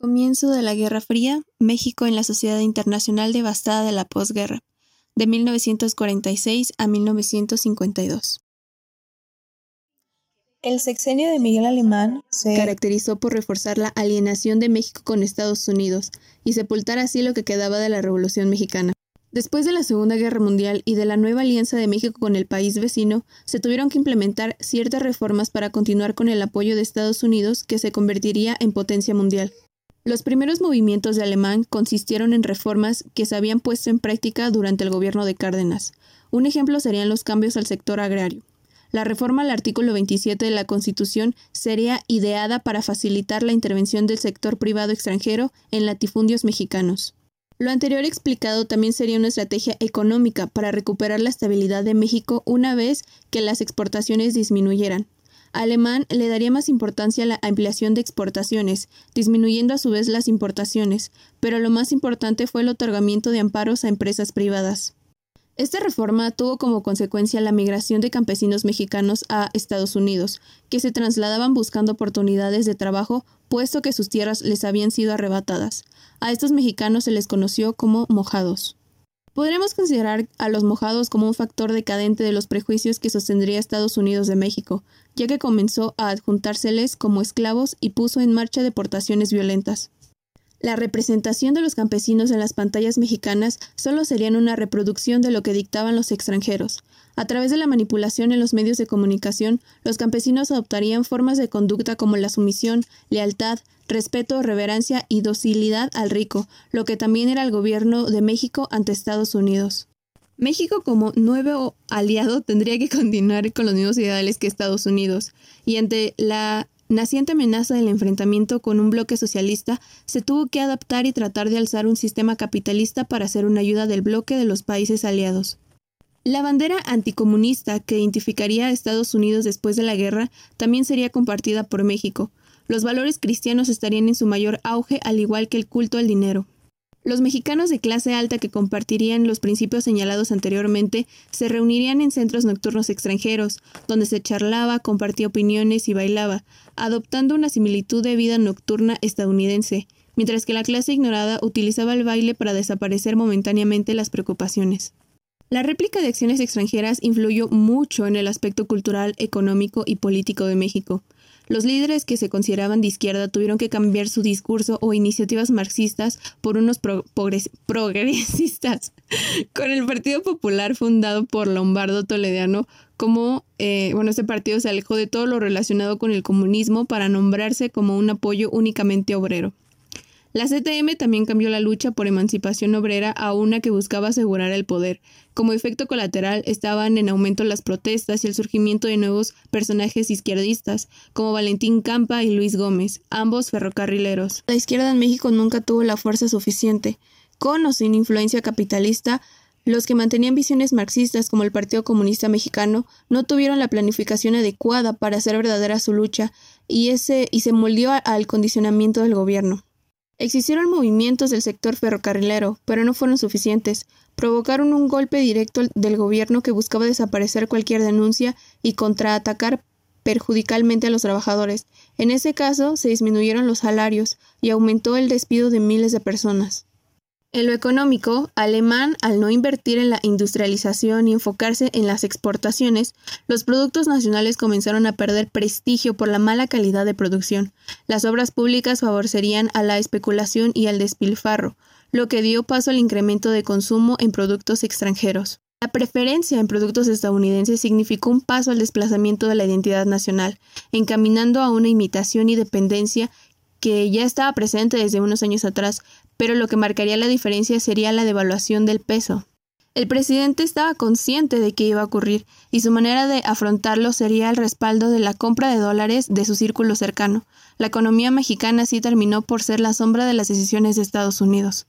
Comienzo de la Guerra Fría, México en la sociedad internacional devastada de la posguerra, de 1946 a 1952. El sexenio de Miguel Alemán se caracterizó por reforzar la alienación de México con Estados Unidos y sepultar así lo que quedaba de la Revolución Mexicana. Después de la Segunda Guerra Mundial y de la nueva alianza de México con el país vecino, se tuvieron que implementar ciertas reformas para continuar con el apoyo de Estados Unidos que se convertiría en potencia mundial. Los primeros movimientos de Alemán consistieron en reformas que se habían puesto en práctica durante el gobierno de Cárdenas. Un ejemplo serían los cambios al sector agrario. La reforma al artículo 27 de la Constitución sería ideada para facilitar la intervención del sector privado extranjero en latifundios mexicanos. Lo anterior explicado también sería una estrategia económica para recuperar la estabilidad de México una vez que las exportaciones disminuyeran. Alemán le daría más importancia a la ampliación de exportaciones, disminuyendo a su vez las importaciones, pero lo más importante fue el otorgamiento de amparos a empresas privadas. Esta reforma tuvo como consecuencia la migración de campesinos mexicanos a Estados Unidos, que se trasladaban buscando oportunidades de trabajo puesto que sus tierras les habían sido arrebatadas. A estos mexicanos se les conoció como mojados. Podremos considerar a los mojados como un factor decadente de los prejuicios que sostendría Estados Unidos de México, ya que comenzó a adjuntárseles como esclavos y puso en marcha deportaciones violentas. La representación de los campesinos en las pantallas mexicanas solo serían una reproducción de lo que dictaban los extranjeros. A través de la manipulación en los medios de comunicación, los campesinos adoptarían formas de conducta como la sumisión, lealtad, respeto, reverencia y docilidad al rico, lo que también era el gobierno de México ante Estados Unidos. México como nuevo aliado tendría que continuar con los mismos ideales que Estados Unidos, y ante la naciente amenaza del enfrentamiento con un bloque socialista, se tuvo que adaptar y tratar de alzar un sistema capitalista para hacer una ayuda del bloque de los países aliados. La bandera anticomunista que identificaría a Estados Unidos después de la guerra también sería compartida por México. Los valores cristianos estarían en su mayor auge al igual que el culto al dinero. Los mexicanos de clase alta que compartirían los principios señalados anteriormente se reunirían en centros nocturnos extranjeros, donde se charlaba, compartía opiniones y bailaba, adoptando una similitud de vida nocturna estadounidense, mientras que la clase ignorada utilizaba el baile para desaparecer momentáneamente las preocupaciones. La réplica de acciones extranjeras influyó mucho en el aspecto cultural, económico y político de México. Los líderes que se consideraban de izquierda tuvieron que cambiar su discurso o iniciativas marxistas por unos progresistas, con el Partido Popular fundado por Lombardo Toledano como, eh, bueno, este partido se alejó de todo lo relacionado con el comunismo para nombrarse como un apoyo únicamente obrero. La CTM también cambió la lucha por emancipación obrera a una que buscaba asegurar el poder. Como efecto colateral estaban en aumento las protestas y el surgimiento de nuevos personajes izquierdistas, como Valentín Campa y Luis Gómez, ambos ferrocarrileros. La izquierda en México nunca tuvo la fuerza suficiente. Con o sin influencia capitalista, los que mantenían visiones marxistas como el Partido Comunista Mexicano no tuvieron la planificación adecuada para hacer verdadera su lucha y, y se moldeó al condicionamiento del gobierno. Existieron movimientos del sector ferrocarrilero, pero no fueron suficientes. Provocaron un golpe directo del gobierno que buscaba desaparecer cualquier denuncia y contraatacar perjudicalmente a los trabajadores. En ese caso, se disminuyeron los salarios y aumentó el despido de miles de personas. En lo económico, Alemán, al no invertir en la industrialización y enfocarse en las exportaciones, los productos nacionales comenzaron a perder prestigio por la mala calidad de producción. Las obras públicas favorecerían a la especulación y al despilfarro, lo que dio paso al incremento de consumo en productos extranjeros. La preferencia en productos estadounidenses significó un paso al desplazamiento de la identidad nacional, encaminando a una imitación y dependencia que ya estaba presente desde unos años atrás, pero lo que marcaría la diferencia sería la devaluación del peso. El presidente estaba consciente de que iba a ocurrir, y su manera de afrontarlo sería el respaldo de la compra de dólares de su círculo cercano. La economía mexicana sí terminó por ser la sombra de las decisiones de Estados Unidos.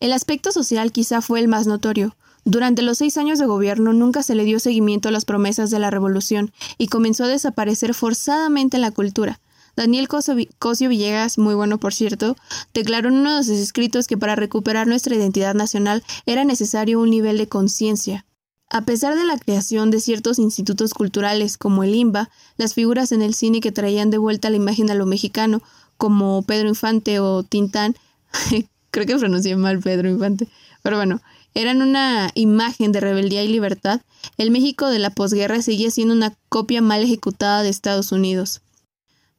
El aspecto social quizá fue el más notorio. Durante los seis años de gobierno nunca se le dio seguimiento a las promesas de la revolución y comenzó a desaparecer forzadamente la cultura. Daniel Cosio Villegas, muy bueno por cierto, declaró en uno de sus escritos que para recuperar nuestra identidad nacional era necesario un nivel de conciencia. A pesar de la creación de ciertos institutos culturales como el IMBA, las figuras en el cine que traían de vuelta la imagen a lo mexicano, como Pedro Infante o Tintán, creo que pronuncié mal Pedro Infante, pero bueno, eran una imagen de rebeldía y libertad, el México de la posguerra seguía siendo una copia mal ejecutada de Estados Unidos.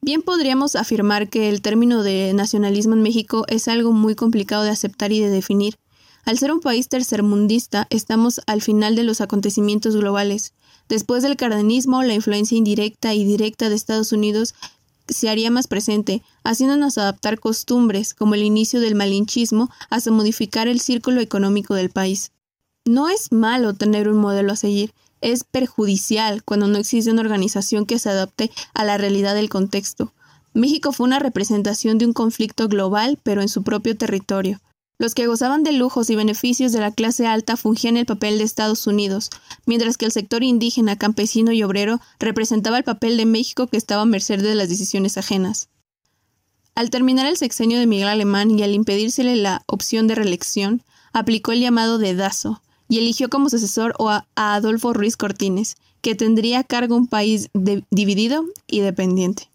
Bien podríamos afirmar que el término de nacionalismo en México es algo muy complicado de aceptar y de definir. Al ser un país tercermundista, estamos al final de los acontecimientos globales. Después del cardenismo, la influencia indirecta y directa de Estados Unidos se haría más presente, haciéndonos adaptar costumbres, como el inicio del malinchismo, hasta modificar el círculo económico del país. No es malo tener un modelo a seguir, es perjudicial cuando no existe una organización que se adapte a la realidad del contexto. México fue una representación de un conflicto global, pero en su propio territorio. Los que gozaban de lujos y beneficios de la clase alta fungían el papel de Estados Unidos, mientras que el sector indígena, campesino y obrero representaba el papel de México que estaba a merced de las decisiones ajenas. Al terminar el sexenio de Miguel Alemán y al impedírsele la opción de reelección, aplicó el llamado dedazo y eligió como sucesor a Adolfo Ruiz Cortines, que tendría a cargo un país dividido y dependiente.